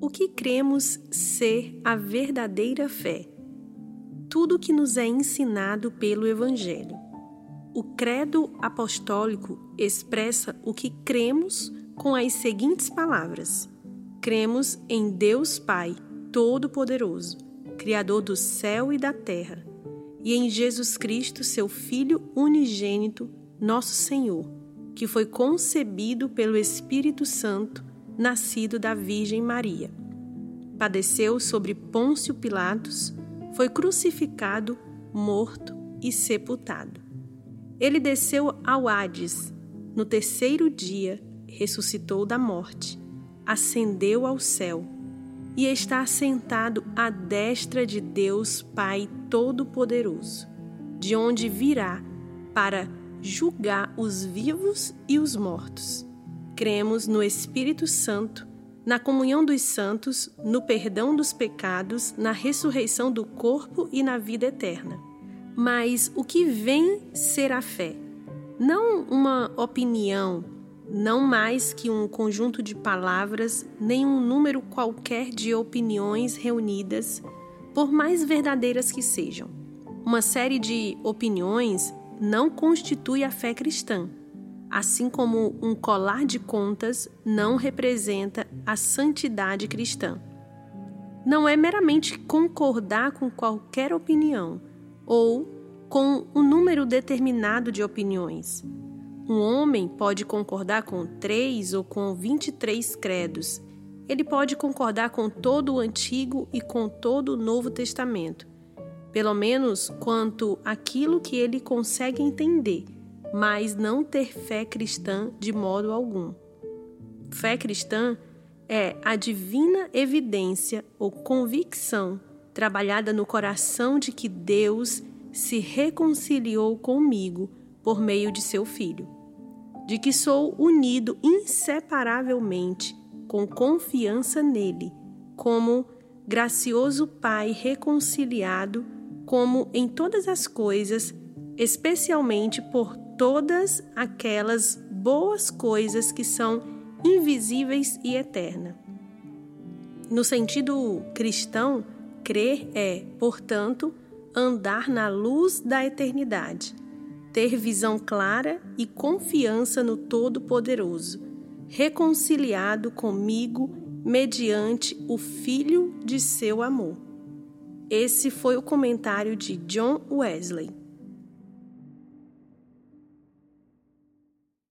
O que cremos ser a verdadeira fé? Tudo que nos é ensinado pelo Evangelho. O credo apostólico expressa o que cremos com as seguintes palavras: Cremos em Deus Pai Todo-Poderoso, Criador do céu e da terra, e em Jesus Cristo, seu Filho unigênito, nosso Senhor, que foi concebido pelo Espírito Santo nascido da Virgem Maria. Padeceu sobre Pôncio Pilatos, foi crucificado, morto e sepultado. Ele desceu ao Hades. No terceiro dia, ressuscitou da morte, ascendeu ao céu e está assentado à destra de Deus Pai Todo-Poderoso, de onde virá para julgar os vivos e os mortos cremos no Espírito Santo, na comunhão dos santos, no perdão dos pecados, na ressurreição do corpo e na vida eterna. Mas o que vem ser a fé? Não uma opinião, não mais que um conjunto de palavras, nem um número qualquer de opiniões reunidas, por mais verdadeiras que sejam. Uma série de opiniões não constitui a fé cristã assim como um colar de contas não representa a santidade cristã. Não é meramente concordar com qualquer opinião ou com um número determinado de opiniões. Um homem pode concordar com três ou com 23 credos. Ele pode concordar com todo o Antigo e com todo o Novo Testamento, pelo menos quanto aquilo que ele consegue entender mas não ter fé cristã de modo algum. Fé cristã é a divina evidência ou convicção trabalhada no coração de que Deus se reconciliou comigo por meio de seu Filho, de que sou unido inseparavelmente com confiança nele, como gracioso Pai reconciliado, como em todas as coisas, especialmente por todas aquelas boas coisas que são invisíveis e eternas. No sentido cristão, crer é, portanto, andar na luz da eternidade, ter visão clara e confiança no Todo-Poderoso, reconciliado comigo mediante o Filho de seu amor. Esse foi o comentário de John Wesley.